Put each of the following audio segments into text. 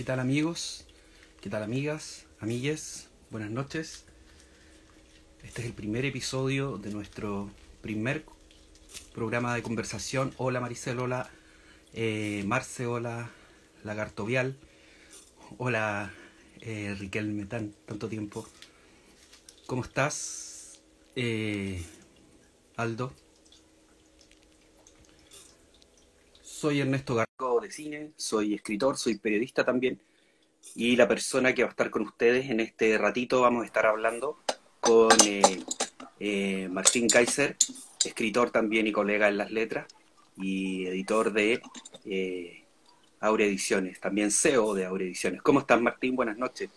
¿Qué tal amigos? ¿Qué tal amigas? Amigues, buenas noches. Este es el primer episodio de nuestro primer programa de conversación. Hola Maricel, hola eh, Marce, hola Lagarto Vial, hola eh, Riquelme, tan, tanto tiempo. ¿Cómo estás, eh, Aldo? Soy Ernesto Garco de cine, soy escritor, soy periodista también y la persona que va a estar con ustedes en este ratito vamos a estar hablando con eh, eh, Martín Kaiser, escritor también y colega en las letras y editor de eh, Aurea Ediciones, también CEO de Aurea Ediciones. ¿Cómo estás Martín? Buenas noches.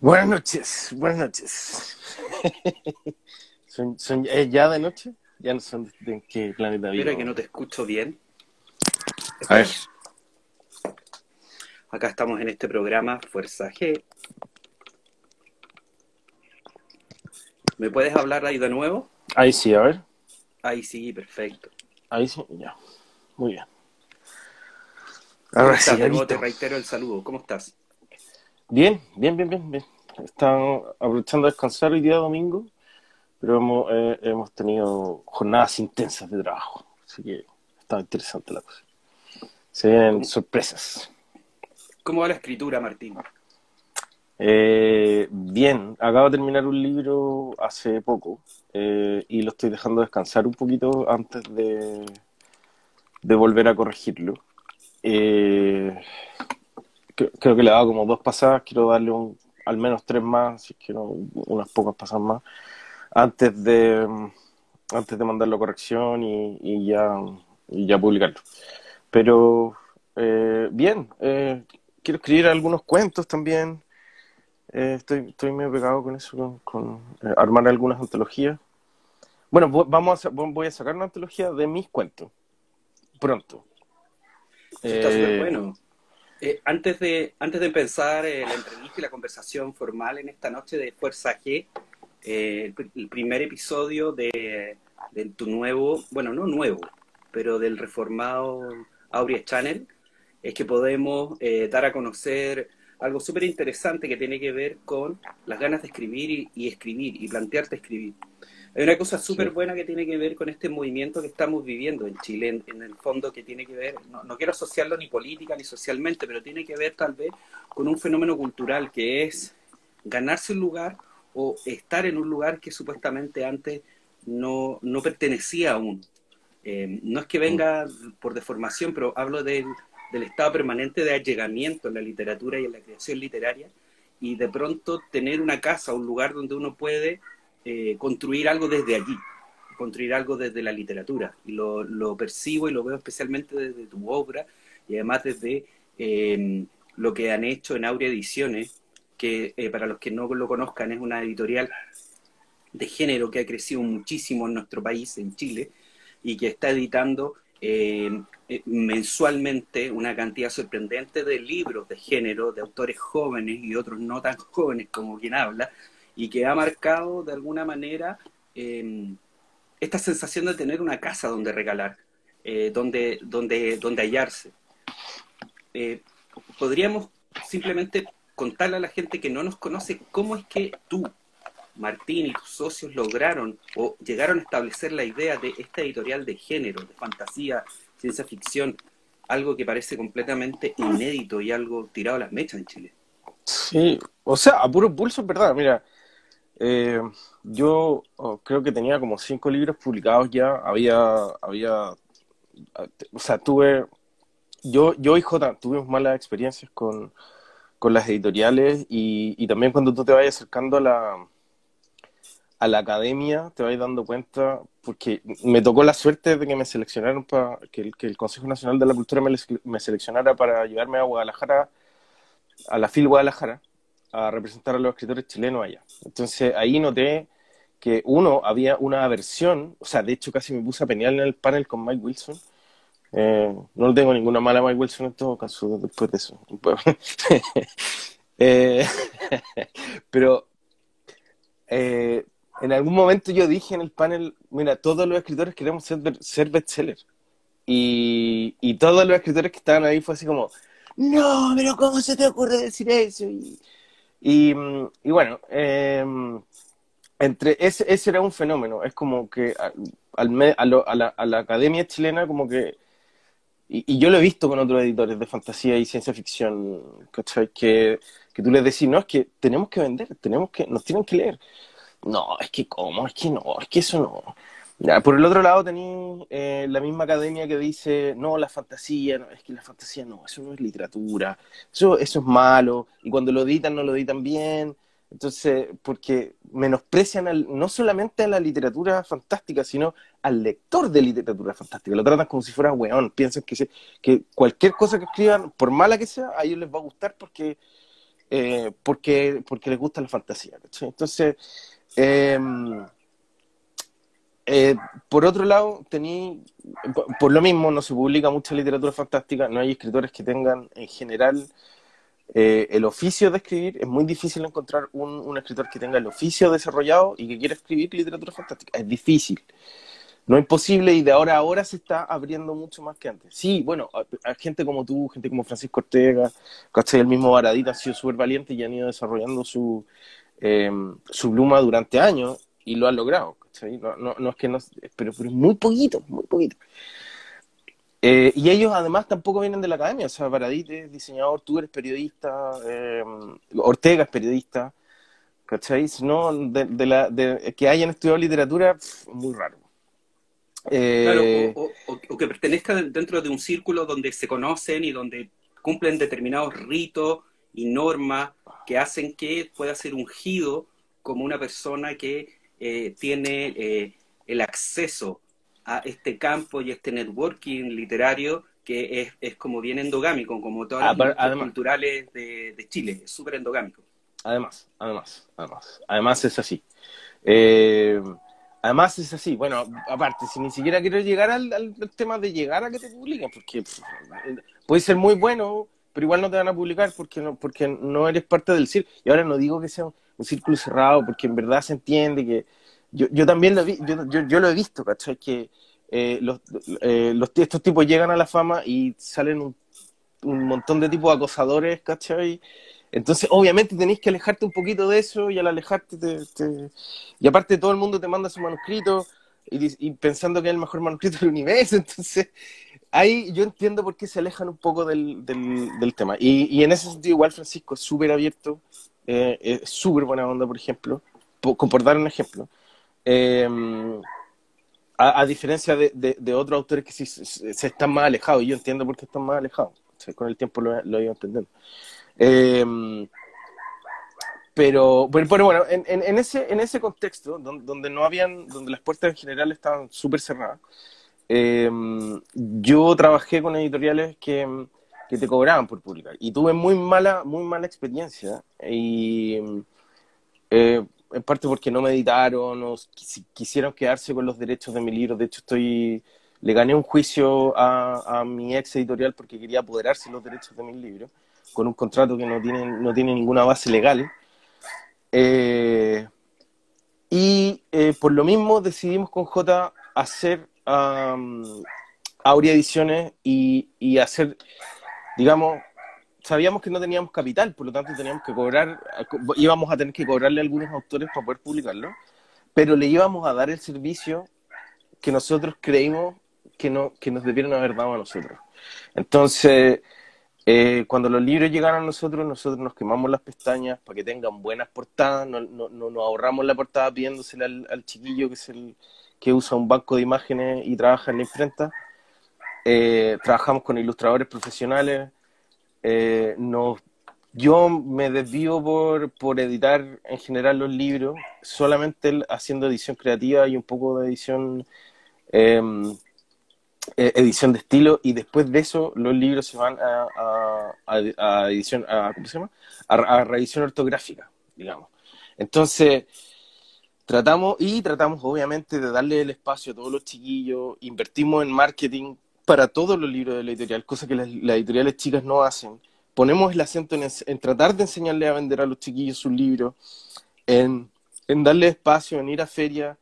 Buenas noches, buenas noches. ¿Son, son, ¿Es ya de noche? ¿Ya no son de, de qué planeta vivo? Espera que no te escucho bien. A ver. Acá estamos en este programa Fuerza G. ¿Me puedes hablar ahí de nuevo? Ahí sí, a ver. Ahí sí, perfecto. Ahí sí, ya. Muy bien. ¿Cómo Ahora sí, te reitero el saludo. ¿Cómo estás? Bien, bien, bien, bien, bien. Estamos aprovechando de descansar hoy día domingo, pero hemos, eh, hemos tenido jornadas intensas de trabajo. Así que está interesante la cosa. Se vienen sorpresas. ¿Cómo va la escritura, Martín? Eh, bien, acabo de terminar un libro hace poco eh, y lo estoy dejando descansar un poquito antes de, de volver a corregirlo. Eh, cre- creo que le he dado como dos pasadas, quiero darle un- al menos tres más, si no, unas pocas pasadas más, antes de, antes de mandarlo a corrección y, y ya, y ya publicarlo. Pero eh, bien, eh, quiero escribir algunos cuentos también. Eh, estoy, estoy medio pegado con eso, con, con, eh, armar algunas antologías. Bueno, vamos a, voy a sacar una antología de mis cuentos pronto. Está súper bueno. Eh, antes, de, antes de empezar eh, la entrevista y la conversación formal en esta noche de Fuerza G, eh, el, el primer episodio de, de tu nuevo, bueno, no nuevo, pero del reformado Aurea Channel, es que podemos eh, dar a conocer algo súper interesante que tiene que ver con las ganas de escribir y, y escribir y plantearte escribir. Hay una cosa súper buena que tiene que ver con este movimiento que estamos viviendo en Chile, en, en el fondo que tiene que ver, no, no quiero asociarlo ni política ni socialmente, pero tiene que ver tal vez con un fenómeno cultural que es ganarse un lugar o estar en un lugar que supuestamente antes no, no pertenecía a uno. Eh, no es que venga por deformación, pero hablo del, estado permanente de allegamiento en la literatura y en la creación literaria y de pronto tener una casa, un lugar donde uno puede eh, construir algo desde allí, construir algo desde la literatura. Y lo, percibo y lo veo especialmente desde tu obra y además desde eh, lo que han hecho en Aurea Ediciones, que eh, para los que no lo conozcan es una editorial de género que ha crecido muchísimo en nuestro país, en Chile, y que está editando eh, eh, mensualmente una cantidad sorprendente de libros de género, de autores jóvenes y otros no tan jóvenes como quien habla, y que ha marcado de alguna manera eh, esta sensación de tener una casa donde regalar, eh, donde, donde, donde hallarse. Podríamos simplemente contarle a la gente que no nos conoce cómo es que tú, Martín y tus socios lograron o llegaron a establecer la idea de esta editorial de género, de fantasía, ciencia ficción, algo que parece completamente inédito y algo tirado a las mechas en Chile. Sí, o sea, a puro pulso verdad. Mira, eh, yo oh, creo que tenía como cinco libros publicados ya. Había, había, o sea, tuve, yo, yo y Jota tuvimos malas experiencias con, con las editoriales y, y también cuando tú te vayas acercando a la, a la academia, te vas dando cuenta, porque me tocó la suerte de que me seleccionaron para, que el, Consejo Nacional de la Cultura me, seleccionara para llevarme a Guadalajara, a la FIL Guadalajara, a representar a los escritores chilenos allá. Entonces ahí noté que uno, había una aversión, o sea, de hecho casi me puse a pelear en el panel con Mike Wilson. Eh, no tengo ninguna mala Mike Wilson en todo caso después de eso. eh, pero eh, en algún momento yo dije en el panel, mira, todos los escritores queremos ser, ser bestsellers. Y, todos los escritores que estaban ahí fue así como, no, pero ¿cómo se te ocurre decir eso? Y, bueno, em, entre ese, ese era un fenómeno, es como que a, la, a la academia chilena como que y, yo lo he visto con otros editores de fantasía y ciencia ficción, ¿cachai? Que, que tú les decís, no, es que tenemos que vender, tenemos que, nos tienen que leer. No, es que cómo, es que no, es que eso no. Ya, por el otro lado tenéis eh, la misma academia que dice, no, la fantasía, no, es que la fantasía no, eso no es literatura, eso, eso es malo, y cuando lo editan no lo editan bien, entonces, porque menosprecian no solamente a la literatura fantástica, sino al lector de literatura fantástica. Lo tratan como si fuera weón. Piensan que, que cualquier cosa que escriban, por mala que sea, a ellos les va a gustar porque, eh, porque, porque les gusta la fantasía. Entonces, em, eh, por otro lado, tení, por lo mismo, no se publica mucha literatura fantástica, no hay escritores que tengan en general eh, el oficio de escribir, es muy difícil encontrar un, escritor que tenga el oficio desarrollado y que quiera escribir literatura fantástica. Es difícil. No es imposible y de ahora a ahora se está abriendo mucho más que antes. Sí, bueno, hay gente como tú, gente como Francisco Ortega, ¿cachai? El mismo Baradita ha sido súper valiente y han ido desarrollando su, eh, su pluma durante años y lo han logrado, No, no, es que no, pero, muy poquito, muy poquito. Eh, y ellos además tampoco vienen de la academia, o sea, Paradit es diseñador, tú eres periodista, eh, Ortega es periodista, ¿cachai? No, de, la, de, que hayan estudiado literatura, muy raro. Eh, o, que pertenezcan dentro de un círculo donde se conocen y donde cumplen determinados ritos y normas que hacen que pueda ser ungido como una persona que tiene el acceso a este campo y este networking literario que es, es como bien endogámico, como todas las ah, culturales de, de, Chile, es súper endogámico. Además, además, además, además es así. Eh, además es así. Bueno, aparte, si ni siquiera quiero llegar al, al, tema de llegar a que te publiquen, porque puede ser muy bueno, pero igual no te van a publicar porque no, porque no eres parte del círculo. Y ahora no digo que sea un, círculo cerrado, porque en verdad se entiende que yo, yo también lo, vi, yo, yo, yo, lo he visto, ¿cachai? Que eh, los, eh, los, estos tipos llegan a la fama y salen un, un, montón de tipos acosadores, ¿cachai? Entonces, obviamente tenéis que alejarte un poquito de eso y al alejarte te, Y aparte todo el mundo te manda su manuscrito y, pensando que es el mejor manuscrito del universo, entonces ahí yo entiendo por qué se alejan un poco del, del, tema. Y, y, en ese sentido igual Francisco es súper abierto, eh, es súper buena onda, por ejemplo, por, por dar un ejemplo. Eh, a, diferencia de, de, otros autores que sí se, están más alejados, y yo entiendo por qué están más alejados, con el tiempo lo, lo he ido entendiendo. Em, pero, bueno, bueno en, en, ese, en ese contexto, donde, no habían, donde las puertas en general estaban súper cerradas, em, yo trabajé con editoriales que, que, te cobraban por publicar. Y tuve muy mala, muy mala experiencia. Y eh, en parte porque no me editaron o quisieron quedarse con los derechos de mi libro. De hecho, estoy le gané un juicio a, a mi ex editorial porque quería apoderarse de los derechos de mi libro con un contrato que no tiene, no tiene ninguna base legal. Eh, y eh, por lo mismo decidimos con J hacer um, Aurea Ediciones y, y hacer, digamos, sabíamos que no teníamos capital, por lo tanto teníamos que cobrar, íbamos a tener que cobrarle a algunos autores para poder publicarlo, pero le íbamos a dar el servicio que nosotros creímos que, no, que nos debieron haber dado a nosotros. Entonces, eh, cuando los libros llegaron a nosotros, nosotros nos quemamos las pestañas para que tengan buenas portadas, no, no, no ahorramos la portada pidiéndosela al, chiquillo que es el que usa un banco de imágenes y trabaja en la imprenta. Eh, trabajamos con ilustradores profesionales, eh, yo me desvío por, por editar en general los libros, solamente haciendo edición creativa y un poco de edición em, e, edición de estilo y después de eso los libros se van a, a, edición a, ¿cómo se llama? a, revisión ortográfica digamos entonces tratamos y tratamos obviamente de darle el espacio a todos los chiquillos invertimos en marketing para todos los libros de la editorial, cosa que las, editoriales chicas no hacen. Ponemos el acento en, tratar de enseñarle a vender a los chiquillos sus libros, en, darle espacio, en ir a feria,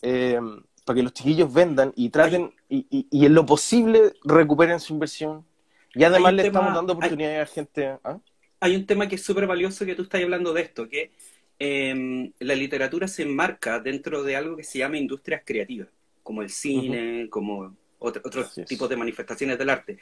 eh, para que los chiquillos vendan y traten, y, en lo posible recuperen su inversión Y además le estamos dando oportunidades a gente. ¿ah? Hay un tema que es súper valioso que tú estás hablando de esto, que em, la literatura se enmarca dentro de algo que se llama industrias creativas, como el cine, como otros tipos de manifestaciones del arte.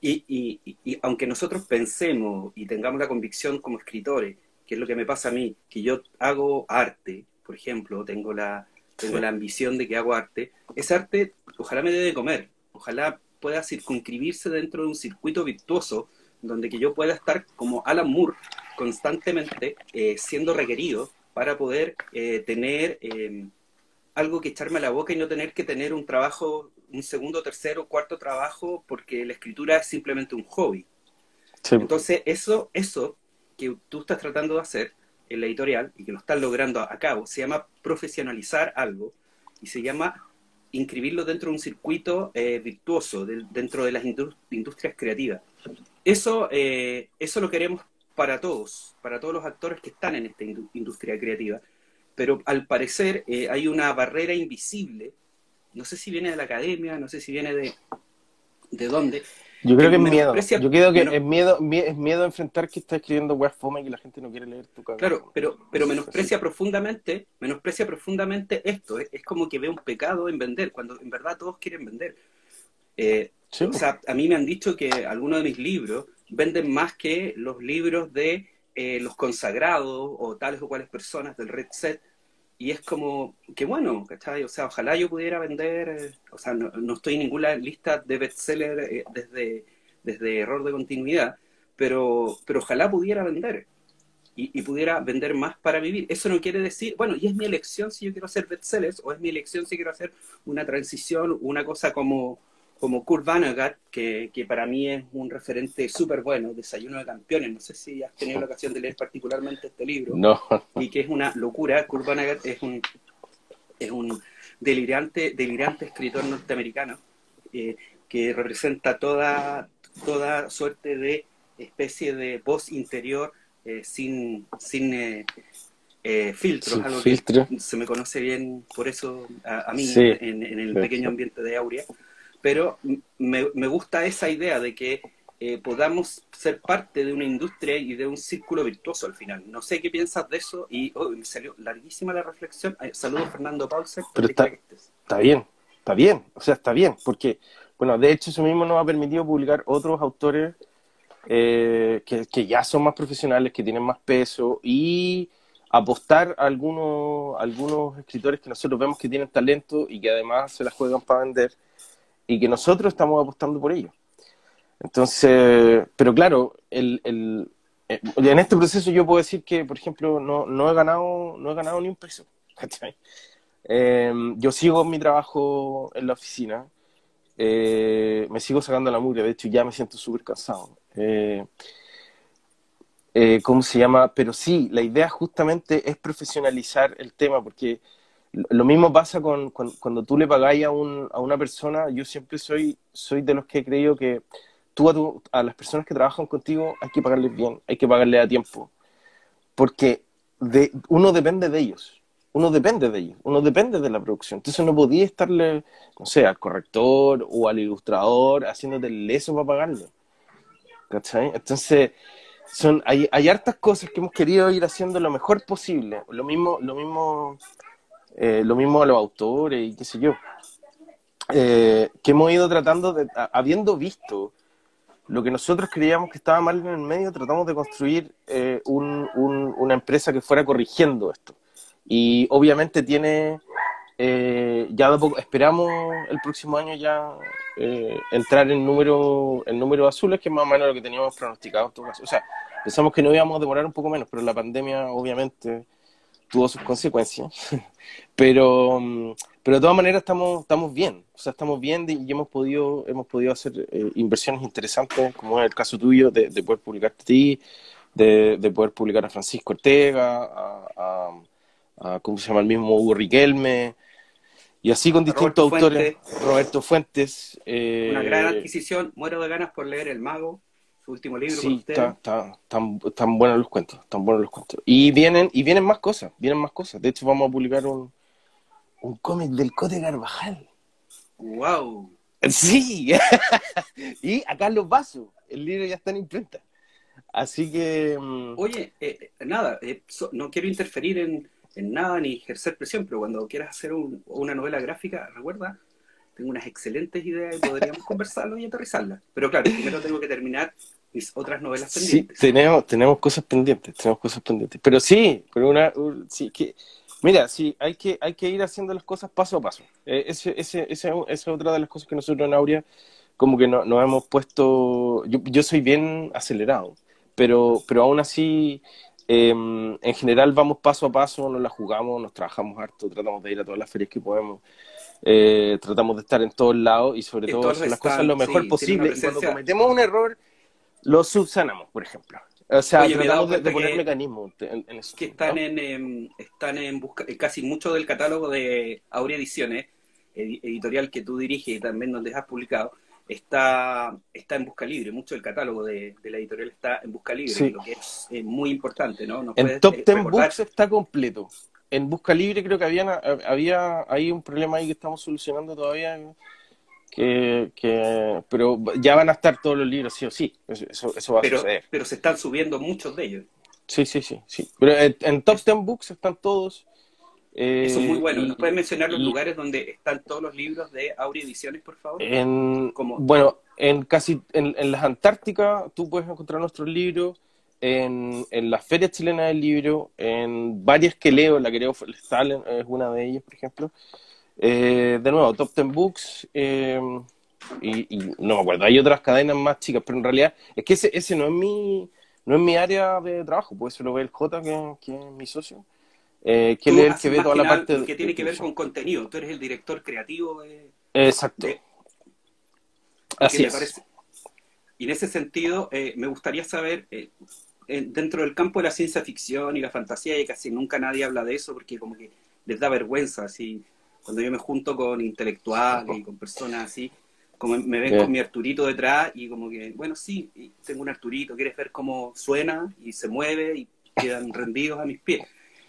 Y, y, aunque nosotros pensemos y tengamos la convicción como escritores, que es lo que me pasa a mí, que yo hago arte, por ejemplo, tengo la, tengo la ambición de que hago arte, ese arte ojalá me dé de comer, ojalá pueda circunscribirse dentro de un circuito virtuoso donde que yo pueda estar como Alan Moore constantemente eh, siendo requerido para poder eh, tener eh, algo que echarme a la boca y no tener que tener un trabajo un segundo, tercero, cuarto trabajo porque la escritura es simplemente un hobby. Entonces, eso, eso que tú estás tratando de hacer en la editorial y que lo estás logrando a cabo, se llama profesionalizar algo y se llama inscribirlo dentro de un circuito eh, virtuoso, dentro de las industrias creativas. Eso, eh, eso lo queremos para todos, para todos los actores que están en esta industria creativa, pero al parecer eh, hay una barrera invisible no sé si viene de la academia, no sé si viene de, de dónde. Yo creo que, es miedo. Yo creo que es miedo, es miedo a enfrentar que está escribiendo web fome y que la gente no quiere leer tu cabeza. Claro, pero, pero menosprecia profundamente, menosprecia profundamente esto. Es, como que ve un pecado en vender, cuando en verdad todos quieren vender. Eh, o sea, a mí me han dicho que algunos de mis libros venden más que los libros de eh, los consagrados o tales o cuales personas del Red Set y es como, que bueno, ¿cachai? O sea, ojalá yo pudiera vender, eh, o sea, no, estoy en ninguna lista de bestseller eh, desde, desde error de continuidad, pero, pero ojalá pudiera vender y, y, pudiera vender más para vivir. Eso no quiere decir, bueno, y es mi elección si yo quiero hacer bestsellers o es mi elección si quiero hacer una transición, una cosa como como Kurt Vonnegut, que, que para mí es un referente súper bueno, Desayuno de Campeones. No sé si has tenido la ocasión de leer particularmente este libro. No. Y que es una locura. Kurt Vonnegut es un, es un delirante, delirante escritor norteamericano eh, que representa toda, toda suerte de especie de voz interior eh, sin, sin eh, filtros, algo filtro. que se me conoce bien por eso a, mí en, en, el pequeño ambiente de Aurea pero me, me gusta esa idea de que eh, podamos ser parte de una industria y de un círculo virtuoso al final. No sé qué piensas de eso y oh, me salió larguísima la reflexión. Saludos Fernando Pauser. Pero está, está bien, está bien, o sea, está bien, porque, bueno, de hecho eso mismo nos ha permitido publicar otros autores eh, que, que, ya son más profesionales, que tienen más peso y apostar a algunos, algunos escritores que nosotros vemos que tienen talento y que además se las juegan para vender y que nosotros estamos apostando por ello. Entonces, pero claro, el, el, eh, en este proceso yo puedo decir que, por ejemplo, no, no, he, ganado, no he ganado ni un peso. Eh, yo sigo mi trabajo en la oficina, eh, me sigo sacando la mugre, de hecho ya me siento súper cansado. ¿Cómo se llama? Pero sí, la idea justamente es profesionalizar el tema, porque lo mismo pasa con, cuando tú le pagáis a, un, a una persona, yo siempre soy, soy de los que he creído que tú a, tu, a las personas que trabajan contigo hay que pagarles bien, hay que pagarles a tiempo, porque de, uno depende de ellos, uno depende de ellos, uno depende de la producción, entonces no podía estarle, no sé, al corrector o al ilustrador haciéndote el leso para pagarle, ¿cachai? Entonces, son, hay, hay hartas cosas que hemos querido ir haciendo lo mejor posible, lo mismo, lo mismo eh, lo mismo a los autores y qué sé yo, eh, que hemos ido tratando de, habiendo visto lo que nosotros creíamos que estaba mal en el medio, tratamos de construir eh, una empresa que fuera corrigiendo esto. Y obviamente tiene, ya de poco, esperamos el próximo año ya entrar en número, en número azules, que es más o menos lo que teníamos pronosticado en todo caso. O sea, pensamos que no íbamos a demorar un poco menos, pero la pandemia obviamente tuvo sus consecuencias. pero, pero de todas maneras estamos, estamos bien. O sea, estamos bien y hemos podido, hemos podido hacer eh, inversiones interesantes, como es el caso tuyo, de, poder publicarte a ti, de, poder publicar a Francisco Ortega, a, ¿cómo se llama el mismo? Hugo Riquelme. Y así con distintos autores. Roberto Fuentes. Eh, Una gran adquisición. Muero de ganas por leer El Mago último libro. Sí, está, tan, buenos los cuentos, tan buenos los cuentos. Y vienen, y vienen más cosas, vienen más cosas. De hecho, vamos a publicar un, un cómic del Cote Garbajal. ¡Wow! Sí, y a Carlos Vaso. el libro ya está en imprenta. Así que... Mm, Oye, eh, nada, eh, no quiero interferir en, nada ni ejercer presión, pero cuando quieras hacer una novela gráfica, recuerda, tengo unas excelentes ideas y podríamos conversarlo y aterrizarlas. Pero claro, primero tengo que terminar otras novelas pendientes. Sí, tenemos, tenemos cosas pendientes, tenemos cosas pendientes. Pero sí, pero una, sí, que, mira, sí, hay que, hay que ir haciendo las cosas paso a paso. Eh, ese, ese, esa es otra de las cosas que nosotros en Aurea como que no, nos hemos puesto, yo, yo soy bien acelerado, pero, pero aún así, em, en general vamos paso a paso, nos la jugamos, nos trabajamos harto, tratamos de ir a todas las ferias que podemos. Eh, tratamos de estar en todos lados y sobre todo hacer las cosas lo mejor posible. Y cuando cometemos un error, lo subsanamos, por ejemplo. O sea, tratamos de, poner mecanismos en, eso. Que están en, em, están en busca, casi mucho del catálogo de Aurea Ediciones, editorial que tú diriges y también donde has publicado, está, está en busca libre. Mucho del catálogo de, la editorial está en busca libre, lo que es muy importante, ¿no? en Top Ten Books está completo. En busca libre creo que había, había hay un problema ahí que estamos solucionando todavía que, que, pero ya van a estar todos los libros, sí o sí, eso, eso va pero, a suceder. Pero se están subiendo muchos de ellos. Sí, sí, sí, sí. Pero en, Top Ten Books están todos. Eh, eso es muy bueno. ¿Nos puedes mencionar los lugares donde están todos los libros de Ediciones, por favor? En, Bueno, en casi en, en las Antárticas tú puedes encontrar nuestros libros. En, en la Feria Chilena del Libro, en varias que leo, la que leo es una de ellas, por ejemplo. Eh, de nuevo, Top Ten Books, eh, y, no me acuerdo, hay otras cadenas más chicas, pero en realidad es que ese, ese no es mi no es mi área de trabajo, pues eso lo ve el J, que, es mi socio, eh, que es el que ve toda la parte... Que tiene que ver con contenido, tú eres el director creativo. De, Exacto. Así es. Y en ese sentido, me gustaría saber, dentro del campo de la ciencia ficción y la fantasía, y casi nunca nadie habla de eso porque como que les da vergüenza, así cuando yo me junto con intelectuales y con personas así, como me ven con mi Arturito detrás y como que, bueno, sí, tengo un Arturito, quieres ver cómo suena y se mueve y quedan rendidos a mis pies.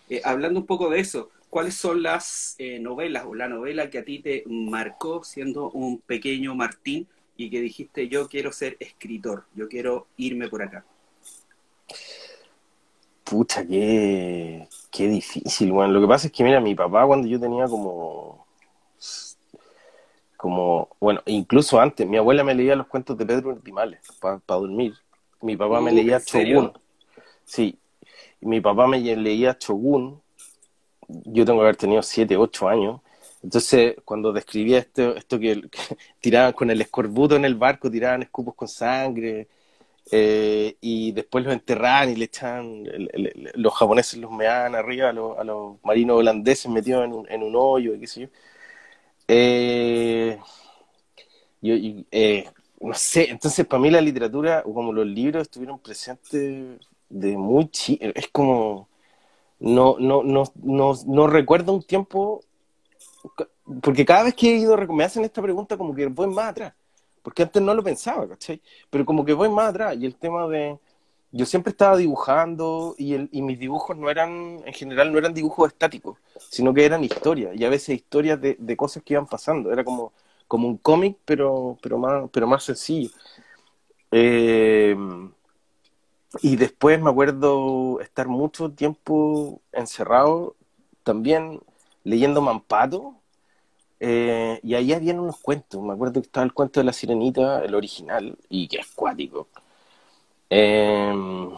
Eh, hablando un poco de eso, ¿cuáles son las eh, novelas o la novela que a ti te marcó siendo un pequeño Martín y que dijiste yo quiero ser escritor, yo quiero irme por acá? Pucha, qué, qué difícil, bueno. Lo que pasa es que, mira, mi papá cuando yo tenía como, como, bueno, incluso antes, mi abuela me leía los cuentos de Pedro Urtimales para dormir. Mi papá me uh, leía Chogun. Sí, mi papá me leía Chogun. Yo tengo que haber tenido 7, 8 años. Entonces, cuando describía esto, esto que, que tiraban con el escorbuto en el barco, tiraban escupos con sangre, eh, y después los enterran y le echan, los japoneses los mean arriba a, los, marinos holandeses metidos en un, en un hoyo, qué sé yo. Eh, yo, eh, no sé, entonces para mí la literatura, o como los libros, estuvieron presentes de muy chido, es como, no, no, no, no, no recuerdo un tiempo, porque cada vez que he ido, me hacen esta pregunta como que voy más atrás porque antes no lo pensaba, ¿cachai? Pero como que voy más atrás y el tema de... Yo siempre estaba dibujando y, el, y mis dibujos no eran, en general, no eran dibujos estáticos, sino que eran historias, y a veces historias de, de cosas que iban pasando. Era como, como un cómic, pero, pero, más, pero más sencillo. Eh, y después me acuerdo estar mucho tiempo encerrado, también leyendo Mampato, eh, y ahí habían unos cuentos. Me acuerdo que estaba el cuento de la sirenita, el original, y que es cuático. Em,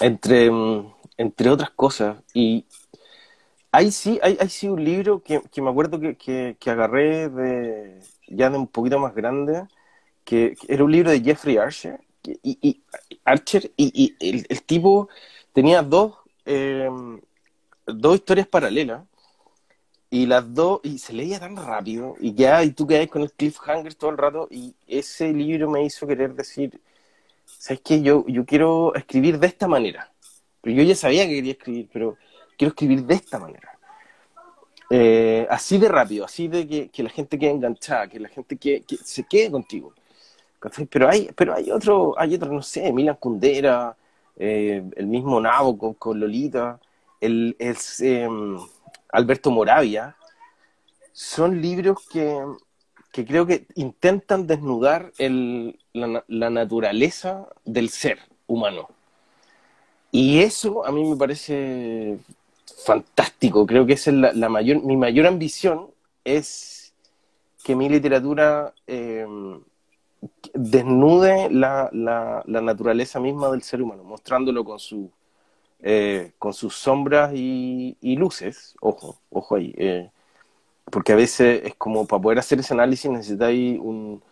entre, entre otras cosas. Y ahí sí, hay, sí un libro que, me acuerdo que, que, agarré de, ya de un poquito más grande, que, era un libro de Jeffrey Archer. Y, y Archer, y, el, el, tipo tenía dos, em, dos historias paralelas y las dos, y se leía tan rápido, y ya, y tú quedas con el cliffhanger todo el rato, y ese libro me hizo querer decir, ¿sabes qué? Yo, yo quiero escribir de esta manera. Pero yo ya sabía que quería escribir, pero quiero escribir de esta manera. Eh, así de rápido, así de que, que, la gente quede enganchada, que la gente que, se quede contigo. Pero hay, pero hay otro, hay otro, no sé, Milan Kundera, eh, el mismo Nabo con, Lolita, el, el em, Alberto Moravia, son libros que, creo que intentan desnudar la, naturaleza del ser humano. Y eso a mí me parece fantástico. Creo que esa es la, mayor, mi mayor ambición es que mi literatura eh, desnude la, naturaleza misma del ser humano, mostrándolo con su eh, con sus sombras y, luces, ojo, ojo ahí, eh, porque a veces es como para poder hacer ese análisis necesitáis un,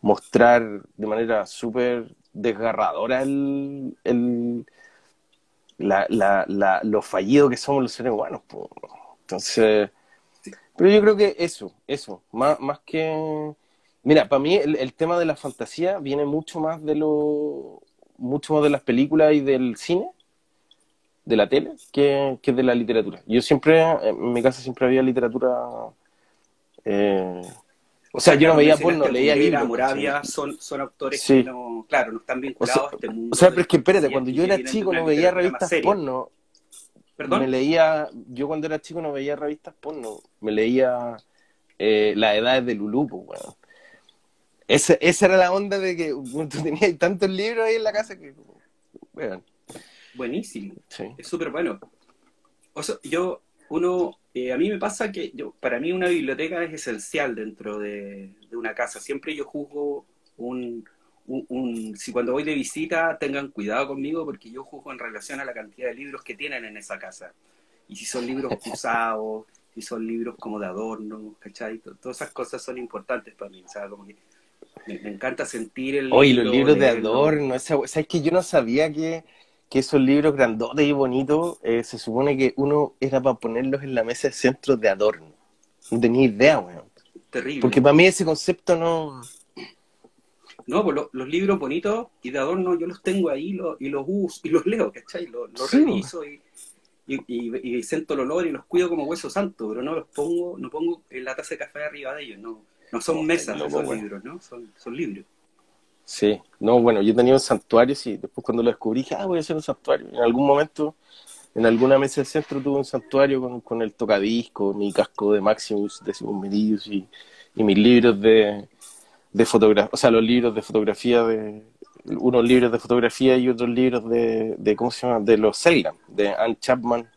mostrar de manera súper desgarradora el, el la, la, lo fallido que somos los seres humanos. Entonces, pero yo creo que eso, eso, más, más que... Mira, para mí el, el, tema de la fantasía viene mucho más de lo mucho más de las películas y del cine, de la tele, que, que de la literatura. Yo siempre, en mi casa siempre había literatura eh, o sea, yo no veía porno, leía libros. Moravia son, son autores que no, claro, no están vinculados o a este mundo. O sea, pero es que espérate, cuando yo era chico no veía revistas porno. ¿Perdón? Me leía, yo cuando era chico no veía revistas porno, me leía eh, Las edades de Lulupo, bueno. Esa, esa era la onda de que tú tenías tantos libros ahí en la casa que, bueno. Buenísimo. Es súper bueno. O sea, yo uno, eh, a mí me pasa que yo, para mí una biblioteca es esencial dentro de, una casa. Siempre yo juzgo un, si cuando voy de visita tengan cuidado conmigo porque yo juzgo en relación a la cantidad de libros que tienen en esa casa. Y si son libros usados, si son libros como de adorno, ¿cachai? Todas esas cosas son importantes para mí. O sea, como que me, encanta sentir el... Oye, los libros de adorno, ¿sabes que yo no sabía que que esos libros grandotes y bonitos, eh, se supone que uno era para ponerlos en la mesa de centro de adorno. No tenía idea, weón. Terrible. Porque para mí ese concepto no... No, pues los libros bonitos y de adorno yo los tengo ahí y los uso y los leo, ¿cachai? Los, reviso y, y, y, siento el olor y los cuido como hueso santo, pero no los pongo, no pongo en la taza de café arriba de ellos, no, no son mesas esos libros, ¿no? Son, son libros. Sí, no, bueno, yo tenía un santuario, sí, después cuando lo descubrí ah, voy a hacer un santuario. En algún momento, en alguna mesa del centro tuve un santuario con, con el tocadisco, mi casco de Maximus, de Simon y, y mis libros de, de fotografía, o sea, los libros de fotografía de, unos libros de fotografía y otros libros de, de ¿cómo se llama? De los Ceylon, de Anne Chapman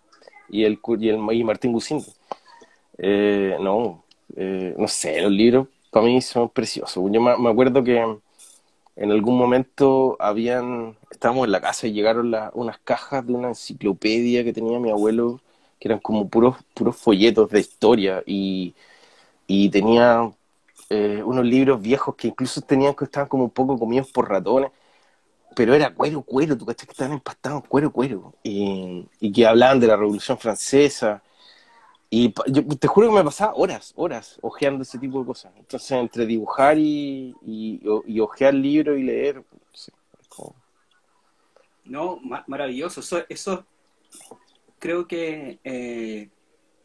y el, y, el, y Martín Gusindo. Eh, no, eh, no sé, los libros para mí son preciosos. Yo me acuerdo que en algún momento habían, estábamos en la casa y llegaron unas cajas de una enciclopedia que tenía mi abuelo, que eran como puros, puros folletos de historia y, y tenía eh, unos libros viejos que incluso tenían que estaban como un poco comidos por ratones, pero era cuero, cuero, tú cachas que estaban empastados cuero, cuero, y, y que hablaban de la Revolución Francesa, y yo te juro que me pasaba horas, horas ojeando ese tipo de cosas. Entonces, entre dibujar y, y, y ojear libros y leer, no, maravilloso. Eso, eso creo que eh,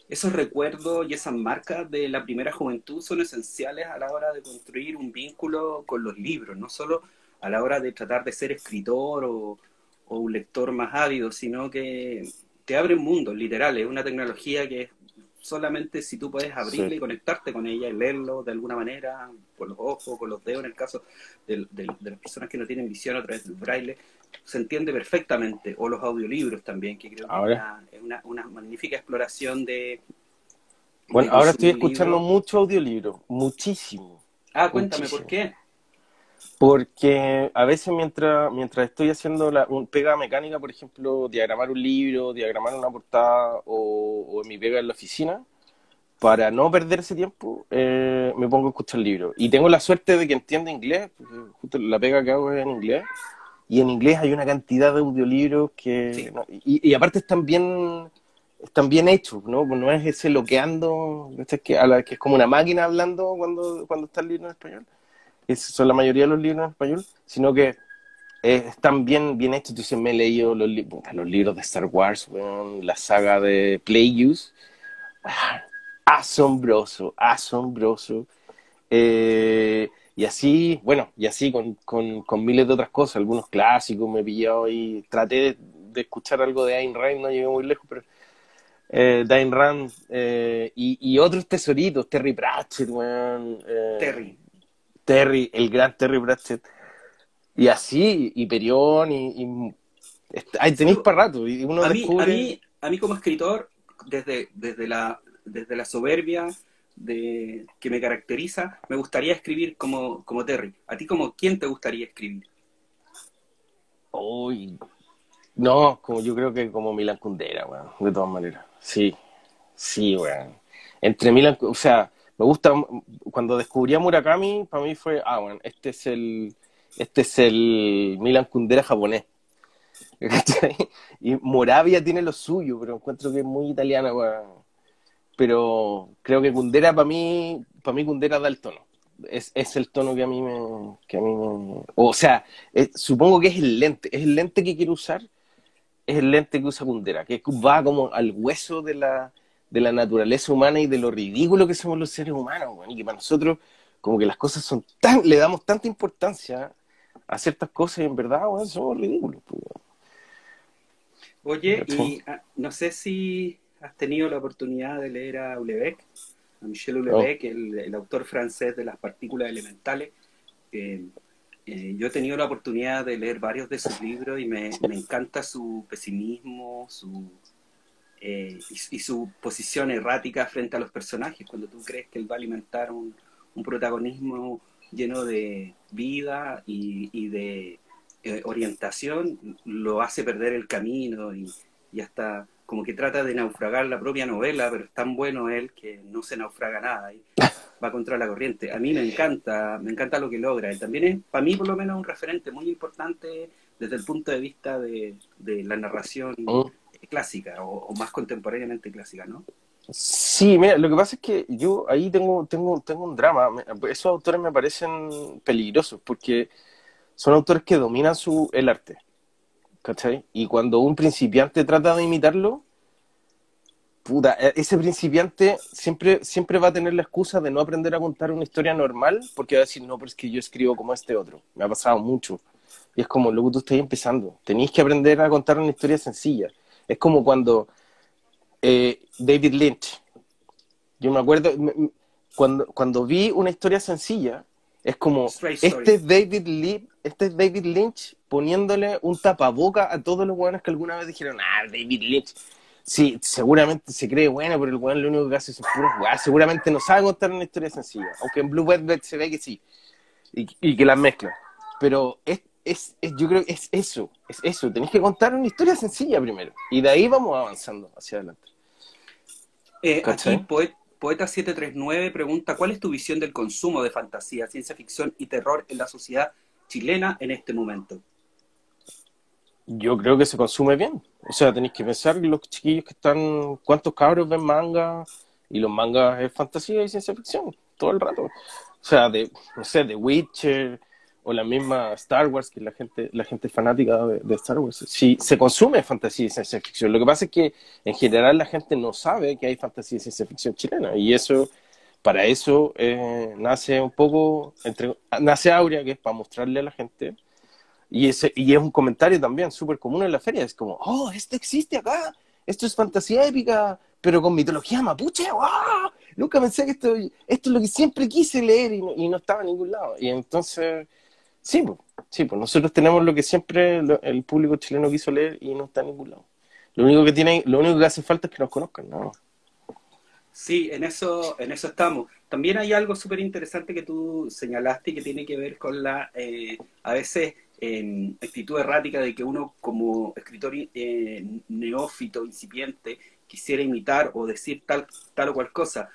esos recuerdos y esas marcas de la primera juventud son esenciales a la hora de construir un vínculo con los libros, no solo a la hora de tratar de ser escritor o, o un lector más ávido, sino que te abre un mundo, literal, es una tecnología que es solamente si tú puedes abrirle y conectarte con ella y leerlo de alguna manera, con los ojos, con los dedos, en el caso de, las personas que no tienen visión a través del braille, se entiende perfectamente, o los audiolibros también, que creo que es una, una, magnífica exploración de... Bueno, ahora estoy escuchando mucho audiolibro, muchísimo. Ah, cuéntame, ¿por qué? Porque a veces mientras, mientras estoy haciendo la, un pega mecánica, por ejemplo, diagramar un libro, diagramar una portada o, mi pega en la oficina, para no perder ese tiempo, eh, me pongo a escuchar el libro. Y tengo la suerte de que entiendo inglés, porque justo la pega que hago es en inglés, y en inglés hay una cantidad de audiolibros que... y, aparte están bien están bien hechos, ¿no? Pues no es ese loqueando, que, a la, que es como una máquina hablando cuando, cuando está el libro en español son la mayoría de los libros en español, sino que eh, están bien, bien hechos. Entonces me he leído los, los libros de Star Wars, la saga de Playuse. Ah, asombroso, asombroso. Eh, y así, bueno, y así con, con, miles de otras cosas, algunos clásicos me he pillado y traté de, escuchar algo de Ayn Rand, no llegué muy lejos, pero eh, Ayn Rand eh, y, otros tesoritos, Terry Pratchett, Terry. Terry, el gran Terry Pratchett. Y así, y Perión, y, ahí tenéis para rato. Y uno a, mí, a, mí, a mí como escritor, desde, desde, la, desde la soberbia de, que me caracteriza, me gustaría escribir como, como Terry. ¿A ti como quién te gustaría escribir? Uy, no, como yo creo que como Milan Kundera, weón, de todas maneras. Sí, sí, weón. Entre Milan, o sea, me gusta, cuando descubrí a Murakami, para mí fue, ah, bueno, este es el, este es el Milan Kundera japonés. Y Moravia tiene lo suyo, pero encuentro que es muy italiana, weón. Pero creo que Kundera para mí, para mí Kundera da el tono. Es, es el tono que a mí me, que a mí o sea, supongo que es el lente, es el lente que quiero usar es el lente que usa Kundera, que va como al hueso de la, de la naturaleza humana y de lo ridículo que somos los seres humanos, y que para nosotros como que las cosas son tan, le damos tanta importancia a ciertas cosas y en verdad, somos ridículos. Oye, y ah, no sé si has tenido la oportunidad de leer a Houellebecq, a Michel Houellebecq, el, autor francés de las partículas elementales. Eh, eh, yo he tenido la oportunidad de leer varios de sus libros y me, encanta su pesimismo su, eh, y, su posición errática frente a los personajes. Cuando tú crees que él va a alimentar un, protagonismo lleno de vida y, de eh, orientación, lo hace perder el camino y, y hasta como que trata de naufragar la propia novela, pero es tan bueno él que no se naufraga nada y va contra la corriente. A mí me encanta, me encanta lo que logra. Él también es, para mí por lo menos, un referente muy importante desde el punto de vista de, la narración oh. Clásica o, más contemporáneamente clásica, ¿no? Sí, mira, lo que pasa es que yo ahí tengo, tengo, tengo un drama. Esos autores me parecen peligrosos porque son autores que dominan su, el arte. ¿cachai? Y cuando un principiante trata de imitarlo, puta, e, ese principiante siempre, siempre va a tener la excusa de no aprender a contar una historia normal, porque va a decir, no, pero es que yo escribo como este otro. Me ha pasado mucho. Y es como, luego tú estás empezando. Tenéis que aprender a contar una historia sencilla. Es como cuando eh, David Lynch, yo me acuerdo, cuando, cuando vi una historia sencilla, es como, este David, Lee, este es David Lynch poniéndole un tapaboca a todos los buenos que alguna vez dijeron, ah, David Lynch. Sí, seguramente se cree bueno, pero el weón lo único que hace son puros weá. Seguramente no sabe contar una historia sencilla. Aunque en Blue Velvet se ve que sí. Y, que las mezcla. Pero es, es, yo creo que es eso. Es eso. Tenéis que contar una historia sencilla primero. Y de ahí vamos avanzando hacia adelante. Eh, aquí, Poeta 739 pregunta, ¿cuál es tu visión del consumo de fantasía, ciencia ficción y terror en la sociedad chilena en este momento? Yo creo que se consume bien. O sea, tenéis que pensar los chiquillos que están, ¿cuántos cabros ven manga? Y los mangas es fantasía y ciencia ficción, todo el rato. O sea, de, no sé, de Witcher o la misma Star Wars, que la gente, la gente fanática de, Star Wars. Sí, se consume fantasía y ciencia ficción. Lo que pasa es que en general la gente no sabe que hay fantasía y ciencia ficción chilena. Y eso, para eso eh, nace un poco, entre, nace Aurea, que es para mostrarle a la gente y, ese, y es un comentario también súper común en la feria. Es como, oh, esto existe acá. Esto es fantasía épica, pero con mitología mapuche. ¡Wow! Nunca pensé que esto, esto es lo que siempre quise leer y y no estaba en ningún lado. Y entonces, sí, pues, sí, pues nosotros tenemos lo que siempre el público chileno quiso leer y no está en ningún lado. Lo único que tiene, lo único que hace falta es que nos conozcan, ¿no? Sí, en eso, en eso estamos. También hay algo súper interesante que tú señalaste que tiene que ver con la, eh, a veces, en actitud errática de que uno como escritor eh, neófito, incipiente, quisiera imitar o decir tal, tal o cual cosa.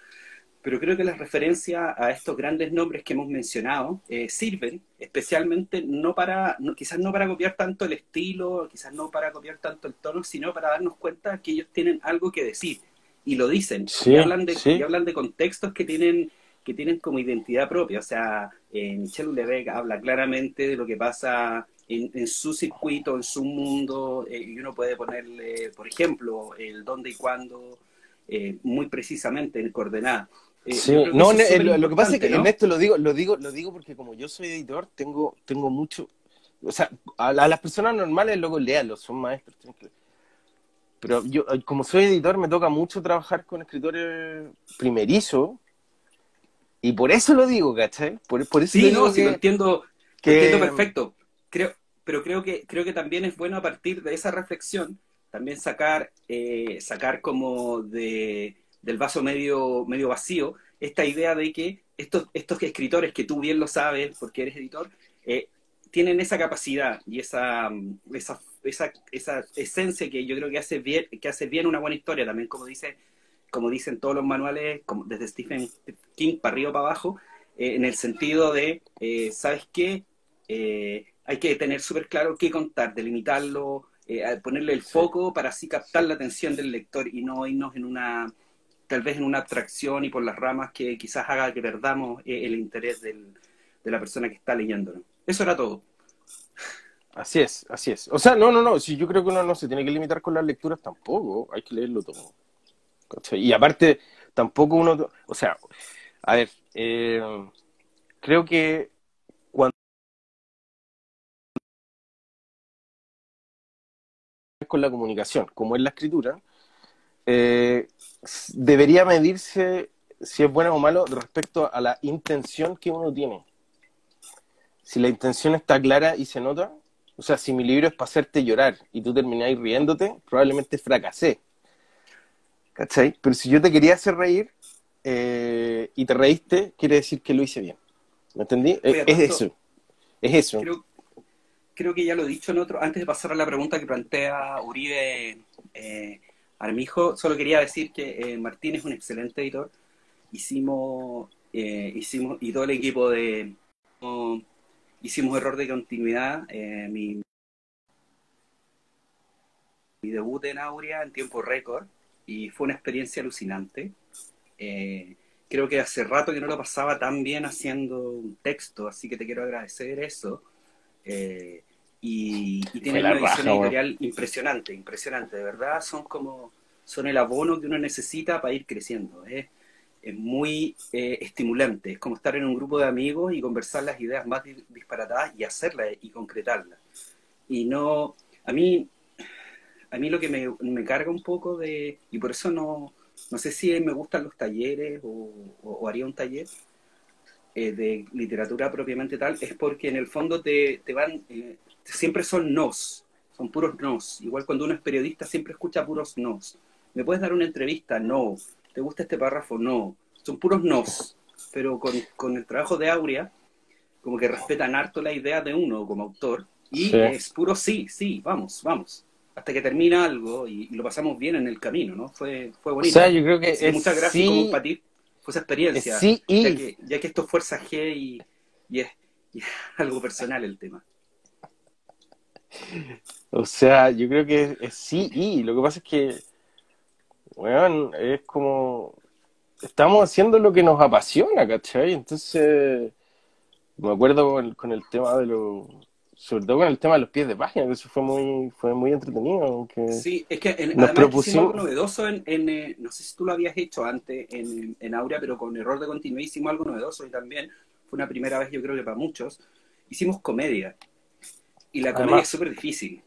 Pero creo que las referencias a estos grandes nombres que hemos mencionado eh, sirven especialmente no para, quizás no para copiar tanto el estilo, quizás no para copiar tanto el tono, sino para darnos cuenta que ellos tienen algo que decir y lo dicen. y, hablan de, y hablan de contextos que tienen que tienen como identidad propia. O sea, eh, Michel Houellebecq habla claramente de lo que pasa en, su circuito, en su mundo, eh, y uno puede ponerle, por ejemplo, el dónde y cuándo, eh, muy precisamente en coordenada. Eh, sí, no, lo que pasa es que en esto lo digo, lo digo, lo digo porque como yo soy editor, tengo, tengo mucho, o sea, a, las personas normales luego léanlo, son maestros. Pero yo, como soy editor, me toca mucho trabajar con escritores primerizos y por eso lo digo, ¿cachai? Por, por eso sí, no, sí, lo entiendo, entiendo perfecto. creo, pero creo que, creo que también es bueno a partir de esa reflexión, también sacar, eh, sacar como de, del vaso medio, medio vacío esta idea de que estos, estos escritores, que tú bien lo sabes porque eres editor, eh, tienen esa capacidad y esa, esa, esa, esa, esencia que yo creo que hace bien, que hace bien una buena historia, también como dice, como dicen todos los manuales, como desde Stephen King para arriba para abajo, eh, en el sentido de, eh, ¿sabes qué? hay que tener súper claro qué contar, delimitarlo, ponerle el foco para así captar la atención del lector y no irnos en una tal vez en una abstracción y por las ramas que quizás haga que perdamos eh, el interés del, de la persona que está leyéndolo. Eso era todo. Así es, así es. O sea, no, no, no, si yo creo que uno no se tiene que limitar con las lecturas tampoco, hay que leerlo todo. Y aparte, tampoco uno, o sea, a ver, eh, creo que cuando con la comunicación, como es la escritura, eh, debería medirse si es bueno o malo respecto a la intención que uno tiene. Si la intención está clara y se nota, o sea, si mi libro es para hacerte llorar y tú termináis riéndote, probablemente fracasé. ¿Cachai? Pero si yo te quería hacer reír eh, y te reíste, quiere decir que lo hice bien. ¿Me entendí? es, eso. Es eso. Creo, que ya lo he dicho en otro. Antes de pasar a la pregunta que plantea Uribe. Eh, Armijo, solo quería decir que eh, Martín es un excelente editor. Hicimos, eh, hicimos y todo el equipo de hicimos error de continuidad. Eh, mi, mi, debut en Aurea en tiempo récord y fue una experiencia alucinante. creo que hace rato que no lo pasaba tan bien haciendo un texto, así que te quiero agradecer eso. Y, tiene una visión editorial impresionante, impresionante, de verdad, son como, son el abono que uno necesita para ir creciendo, ¿eh? es muy eh, estimulante, es como estar en un grupo de amigos y conversar las ideas más disparatadas y hacerlas y concretarlas. Y no, a mí, a mí lo que me, me carga un poco de, y por eso no, no sé si me gustan los talleres o, haría un taller, eh, de literatura propiamente tal, es porque en el fondo te, te van, siempre son nos, son puros nos. Igual cuando uno es periodista siempre escucha puros nos. ¿Me puedes dar una entrevista? No. ¿Te gusta este párrafo? No. Son puros nos. Pero con, el trabajo de Aurea, como que respetan harto la idea de uno como autor. Y es puro sí, sí, vamos, vamos. Hasta que termina algo y, lo pasamos bien en el camino, ¿no? Fue, fue bonito. O sea, yo creo que Muchas gracias compartir fue esa experiencia. Sí, y... ya, que, ya que esto es Fuerza G y, y es algo personal el tema. O sea, yo creo que es, sí y lo que pasa es que, bueno, es como, estamos haciendo lo que nos apasiona, ¿cachai? Entonces, me acuerdo con el, tema de los, sobre todo con el tema de los pies de página, que eso fue muy, fue muy entretenido. Sí, es que en, nos propusimos algo novedoso en, eh, no sé si tú lo habías hecho antes en, en Aurea, pero con error de continuidad hicimos algo novedoso y también fue una primera vez, yo creo que para muchos, hicimos comedia. Y la comedia es súper difícil.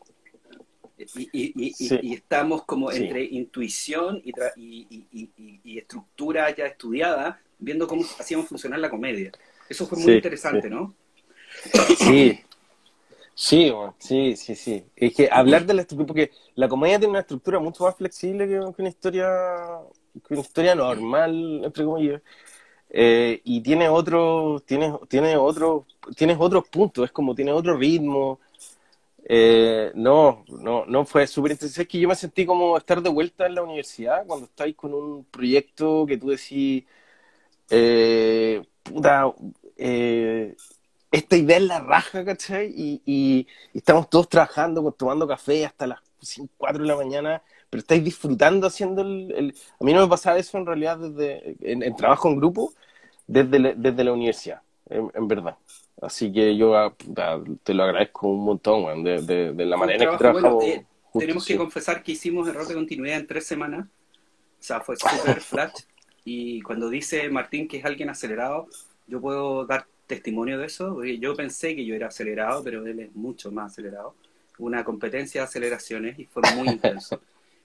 Y, estamos como entre intuición y, estructura ya estudiada, viendo cómo hacíamos funcionar la comedia. Eso fue muy interesante, ¿no? Sí, sí, sí, sí, sí. Es que hablar de la estructura, porque la comedia tiene una estructura mucho más flexible que, una historia que una historia normal, entre comillas. Eh, y tiene otro, tiene, tiene otro, tienes otros puntos, es como tiene otro ritmo, eh, no, no, no fue súper interesante. Es que yo me sentí como estar de vuelta en la universidad cuando estáis con un proyecto que tú decís, eh, puta, eh, esta idea es la raja, ¿cachai? Y, estamos todos trabajando, tomando café hasta las 4 de la mañana, pero estáis disfrutando haciendo el, A mí no me pasaba eso en realidad desde en, trabajo en grupo desde, desde la universidad, en verdad. Así que yo ah, te lo agradezco un montón, de, de, la manera en que trabajamos. Eh, tenemos que confesar que hicimos error de continuidad en tres semanas. O sea, fue súper flash. Y cuando dice Martín que es alguien acelerado, yo puedo dar testimonio de eso. Yo pensé que yo era acelerado, pero él es mucho más acelerado. Una competencia de aceleraciones y fue muy intenso.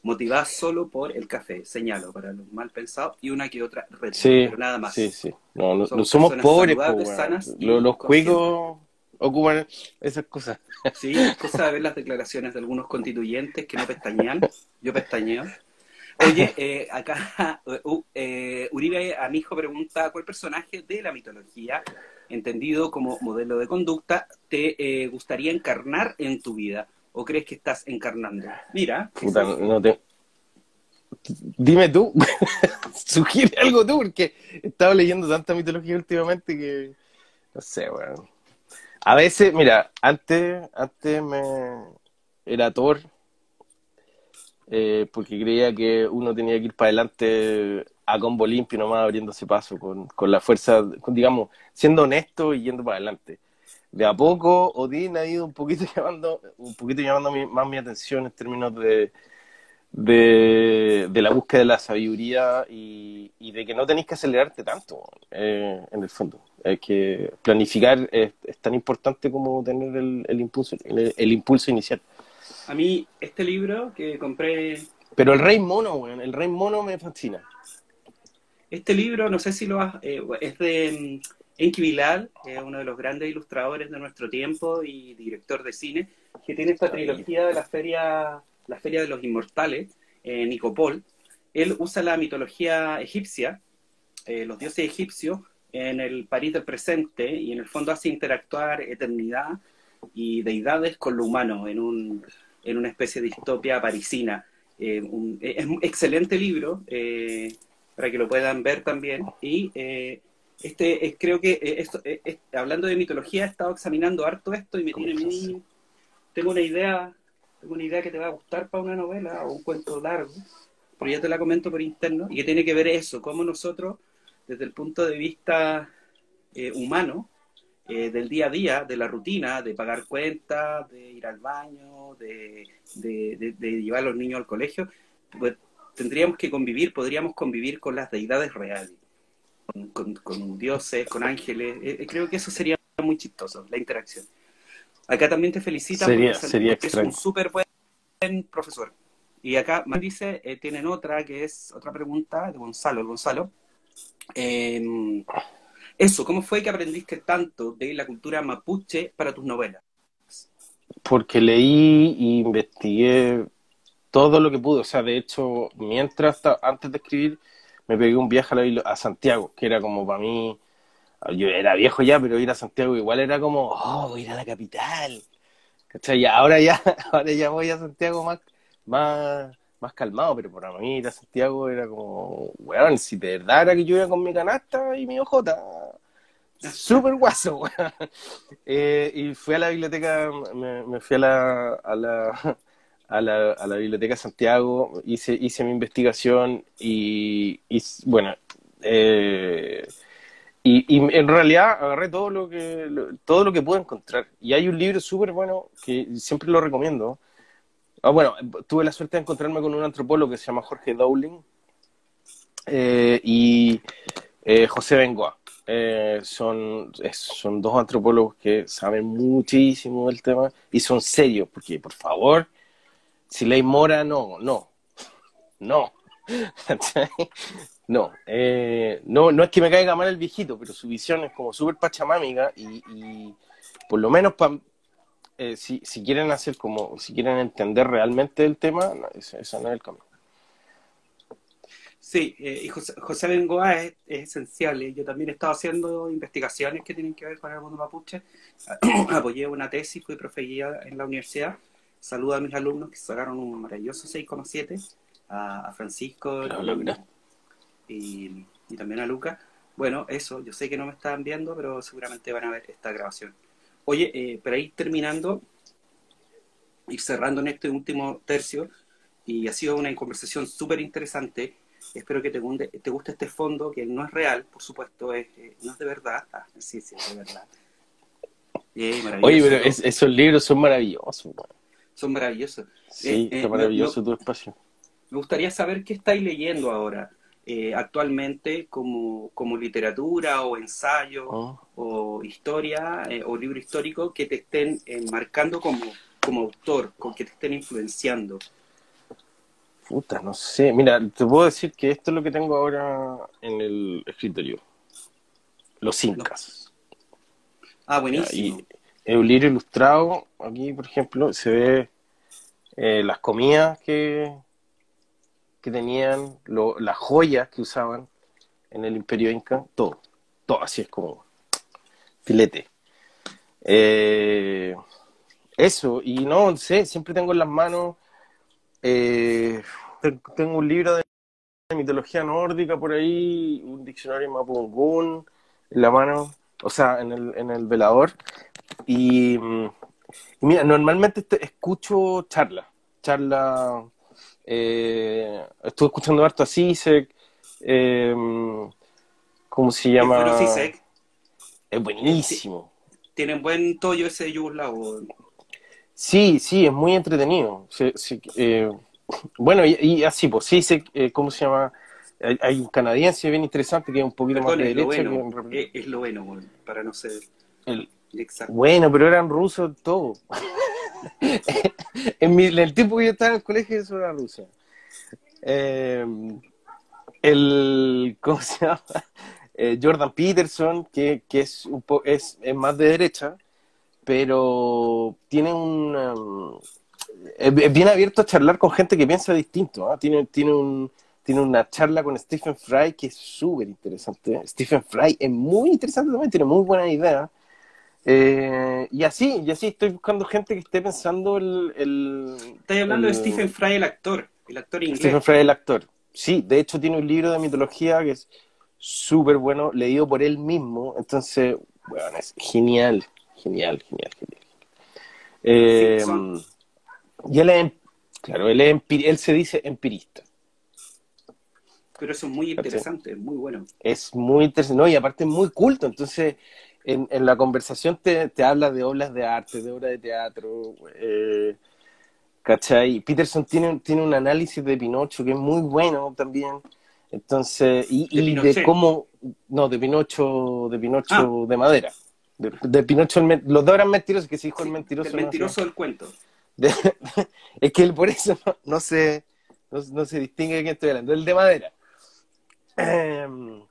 Motivada solo por el café, señalo, para los mal pensados, y una que otra red, sí, pero nada más. Sí, sí. No, no somos, pobres, pues, los, los cuicos, ocupan esas cosas. Sí, es cosa de ver las declaraciones de algunos constituyentes que no pestañean. Yo pestañeo. Oye, eh, acá uh, eh, Uribe Amijo pregunta, ¿cuál personaje de la mitología, entendido como modelo de conducta, te eh, gustaría encarnar en tu vida? ¿O crees que estás encarnando? Mira. Puta, no te... Dime tú, sugiere algo tú, porque he estado leyendo tanta mitología últimamente que, no sé, bueno. A veces, mira, antes, antes me era Thor, eh, porque creía que uno tenía que ir para adelante a combo limpio, nomás abriéndose paso, con, con la fuerza, digamos, siendo honesto y yendo para adelante. De a poco, Odín ha ido un poquito llamando, un poquito llamando más mi atención en términos de, de, la búsqueda de la sabiduría y, de que no tenéis que acelerarte tanto, eh, en el fondo. Hay que planificar es, tan importante como tener el, impulso, el impulso inicial. A mí, este libro que compré. Pero el Rey Mono, el Rey Mono me fascina. Este libro, no sé si lo has. Eh, es de Enki Bilal, uno de los grandes ilustradores de nuestro tiempo y director de cine, que tiene esta trilogía de la Feria, la feria de los Inmortales, en Nicopol. Él usa la mitología egipcia, eh, los dioses egipcios, en el París del presente y en el fondo hace interactuar eternidad y deidades con lo humano en un en una especie de distopia parisina. Eh, es un excelente libro eh, para que lo puedan ver también. Y eh, este creo que esto, hablando de mitología he estado examinando harto esto y me tiene muy tengo una idea tengo una idea que te va a gustar para una novela o un cuento largo pero ya te la comento por interno y que tiene que ver eso cómo nosotros desde el punto de vista humano eh, del día a día, de la rutina, de pagar cuentas, de ir al baño, de, llevar a los niños al colegio, pues tendríamos que convivir, podríamos convivir con las deidades reales, con, dioses, con ángeles. Eh, eh, creo que eso sería muy chistoso, la interacción. Acá también te felicita sería, sería es un súper buen profesor. Y acá me dice, tienen otra que es otra pregunta de Gonzalo. Gonzalo, eh, eso, ¿cómo fue que aprendiste tanto de la cultura mapuche para tus novelas? Porque leí e investigué todo lo que pude. O sea, de hecho, mientras, antes de escribir, me pegué un viaje a, Santiago, que era como para mí, yo era viejo ya, pero ir a Santiago igual era como, oh, voy a ir a la capital. ¿Cachai? Ahora ya, ahora ya voy a Santiago más, más, más calmado, pero para mí ir a Santiago era como, weón, si de verdad era que yo iba con mi canasta y mi ojota, súper guaso, weón. Eh, y fui a la biblioteca, me, fui a la, a la, a la, a la biblioteca Santiago, hice, hice mi investigación y, y bueno, eh, y, en realidad agarré todo lo que todo lo que pude encontrar. Y hay un libro súper bueno que siempre lo recomiendo, Ah, bueno, tuve la suerte de encontrarme con un antropólogo que se llama Jorge Dowling eh, y eh, José Bengoa. Eh, son, son dos antropólogos que saben muchísimo del tema y son serios, porque por favor, si ley mora, no, no, no. no, no, no es que me caiga mal el viejito, pero su visión es como súper pachamámica y, y por lo menos para eh, si, si, quieren hacer como, si quieren entender realmente el tema, ese, no es el camino. Sí, eh, y José, José Bengoa es, esencial. Yo también he estado haciendo investigaciones que tienen que ver con el mundo mapuche. Apoyé una tesis, fui profe en la universidad. Saludo a mis alumnos que sacaron un maravilloso 6,7, a, Francisco y, y, también a Luca. Bueno, eso, yo sé que no me están viendo, pero seguramente van a ver esta grabación. Oye, eh, para ir terminando, ir cerrando en este último tercio, y ha sido una conversación súper interesante. Espero que te, te, guste este fondo, que no es real, por supuesto, es, eh, no es de verdad. Ah, sí, sí, es de verdad. Oye, pero esos libros son maravillosos. Son maravillosos. Sí, eh, maravilloso tu espacio. Me gustaría saber qué estáis leyendo ahora. Eh, actualmente como, como, literatura o ensayo oh. o historia eh, o libro histórico que te estén eh, marcando como, como autor, con que te estén influenciando? Puta, no sé. Mira, te puedo decir que esto es lo que tengo ahora en el escritorio. Los incas. Ah, buenísimo. Un libro ilustrado. Aquí, por ejemplo, se ve eh, las comidas que, que tenían, las joyas que usaban en el Imperio Inca, todo. Todo así es como filete. Eh, eso, y no sé, siempre tengo en las manos, eh, tengo un libro de mitología nórdica por ahí, un diccionario Mapungun en la mano, o sea, en el, en el velador. Y, mira, normalmente escucho charlas, charlas, eh, estuve escuchando harto a Sisek, eh, ¿cómo se llama? Es buenísimo. Tienen buen tollo ese yugoslavo. Sí, sí, es muy entretenido. Eh, bueno, y, así, pues sé, eh, ¿cómo se llama? Hay, un canadiense bien interesante que es un poquito más de derecha. Es lo bueno, para no ser el, exacto. Bueno, pero eran rusos todos. en, el tiempo que yo estaba en el colegio, eso era ruso. Eh, el, ¿cómo se llama? Jordan Peterson, que, que es, un es, es más de derecha, pero tiene un... Um, es bien abierto a charlar con gente que piensa distinto. ¿ah? Tiene, tiene, un, tiene una charla con Stephen Fry que es súper interesante. Stephen Fry es muy interesante también, tiene muy buena idea. Eh, y así, y así estoy buscando gente que esté pensando el... el Estás hablando de Stephen Fry, el actor, el actor inglés. Stephen Fry, el actor. Sí, de hecho tiene un libro de mitología que es súper bueno, leído por él mismo. Entonces, bueno, es genial. Genial, genial, genial. Eh, y él es, claro, él, es, él se dice empirista. Pero eso es muy interesante, es muy bueno. Es muy interesante, no, y aparte es muy culto, entonces en, en la conversación te, te, habla de obras de arte, de obras de teatro, eh, ¿cachai? Peterson tiene, tiene un análisis de Pinocho que es muy bueno también, entonces, y y de cómo, no, de Pinocho, de Pinocho ah. de madera. De, Pinocho, los dos eran mentirosos, que se dijo el mentiroso. El mentiroso del cuento. es que él por eso no, se, no, se distingue de quién estoy hablando. El de madera. Em,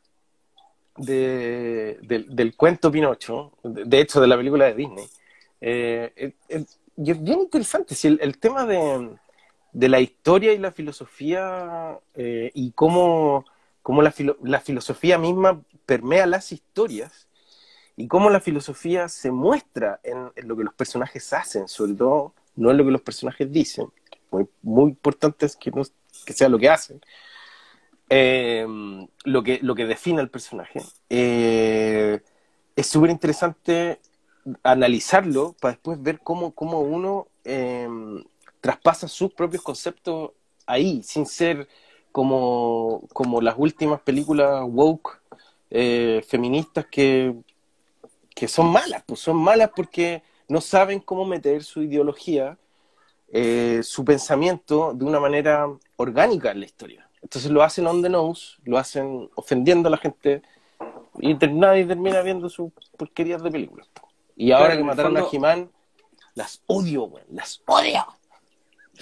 de, del, cuento Pinocho, de, hecho de la película de Disney. Eh, y es bien interesante, si el, tema de, de, la historia y la filosofía eh, y cómo, cómo la, la filosofía misma permea las historias y cómo la filosofía se muestra en, lo que los personajes hacen, sobre todo no en lo que los personajes dicen, muy, muy importante es que, no, que sea lo que hacen, eh, lo, que, lo que define al personaje. Eh, es súper interesante analizarlo para después ver cómo, cómo uno eh, traspasa sus propios conceptos ahí, sin ser como, como las últimas películas woke feministas que que son malas, pues son malas porque no saben cómo meter su ideología, su pensamiento de una manera orgánica en la historia. Entonces lo hacen on the nose, lo hacen ofendiendo a la gente y nadie termina viendo sus porquerías de películas. Y ahora que mataron a Jimán, las odio, güey, las odio.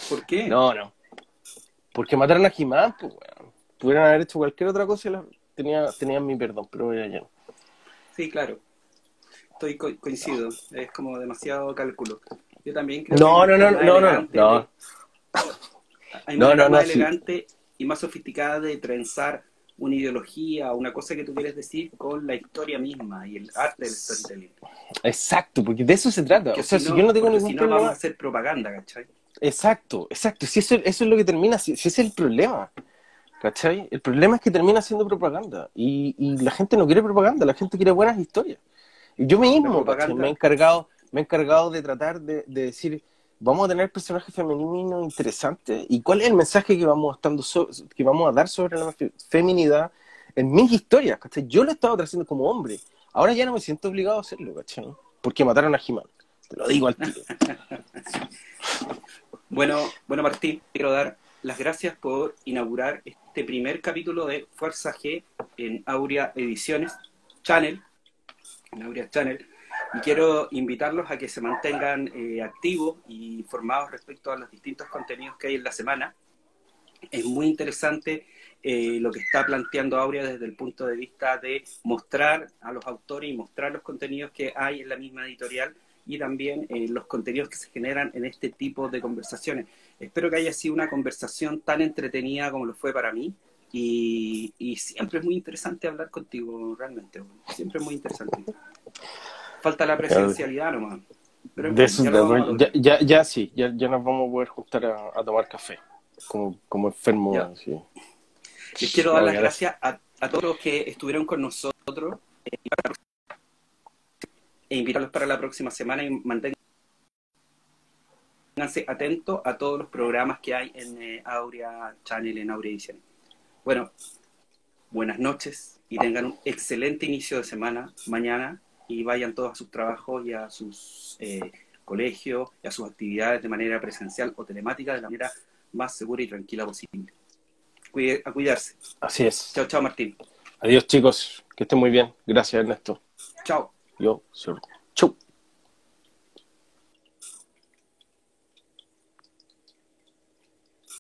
¿Por qué? No, no. Porque mataron a Jimán, pues, güey. Pudieran haber hecho cualquier otra cosa y tenía, tenían mi perdón, pero ya no. Sí, claro estoy coincido, es como demasiado cálculo. Yo también creo no, que no, no, no, no, no, Hay una no, más elegante y más sofisticada de trenzar una ideología o una cosa que tú quieres decir con la historia misma y el arte del storytelling. Exacto, porque de eso se trata. o sea, si, yo no tengo ningún si no vamos a hacer propaganda, ¿cachai? Exacto, exacto. Si eso, eso es lo que termina, si, ese es el problema. ¿Cachai? El problema es que termina siendo propaganda. Y, y la gente no quiere propaganda, la gente quiere buenas historias. Yo mismo me he encargado, me he encargado de tratar de, decir, vamos a tener personajes femeninos interesantes y cuál es el mensaje que vamos, estando que vamos a dar sobre la feminidad en mis historias, Yo lo he estado haciendo como hombre, ahora ya no me siento obligado a hacerlo, ¿cachai? Porque mataron a Jimán, te lo digo al tiro. bueno, bueno Martín, quiero dar las gracias por inaugurar este primer capítulo de Fuerza G en Aurea Ediciones Channel en Channel. Y quiero invitarlos a que se mantengan eh, activos y informados respecto a los distintos contenidos que hay en la semana. Es muy interesante eh, lo que está planteando Aurea desde el punto de vista de mostrar a los autores y mostrar los contenidos que hay en la misma editorial y también eh, los contenidos que se generan en este tipo de conversaciones. Espero que haya sido una conversación tan entretenida como lo fue para mí. Y, siempre es muy interesante hablar contigo, realmente. Siempre es muy interesante. Falta la presencialidad nomás. ya, ya, ya, sí, ya, nos vamos a poder juntar a, tomar café, como, como enfermo. Les quiero dar las gracias a, a, todos los que estuvieron con nosotros eh, e invitarlos para la próxima semana y manténganse atentos a todos los programas que hay en eh, Aurea Channel, en Aurea Edición. Bueno, buenas noches y tengan un excelente inicio de semana mañana y vayan todos a sus trabajos y a sus eh, colegios y a sus actividades de manera presencial o telemática de la manera más segura y tranquila posible a cuidarse. Así es. Chao, chao, Martín. Adiós, chicos. Que estén muy bien. Gracias, Ernesto. Chao. Yo, Chau.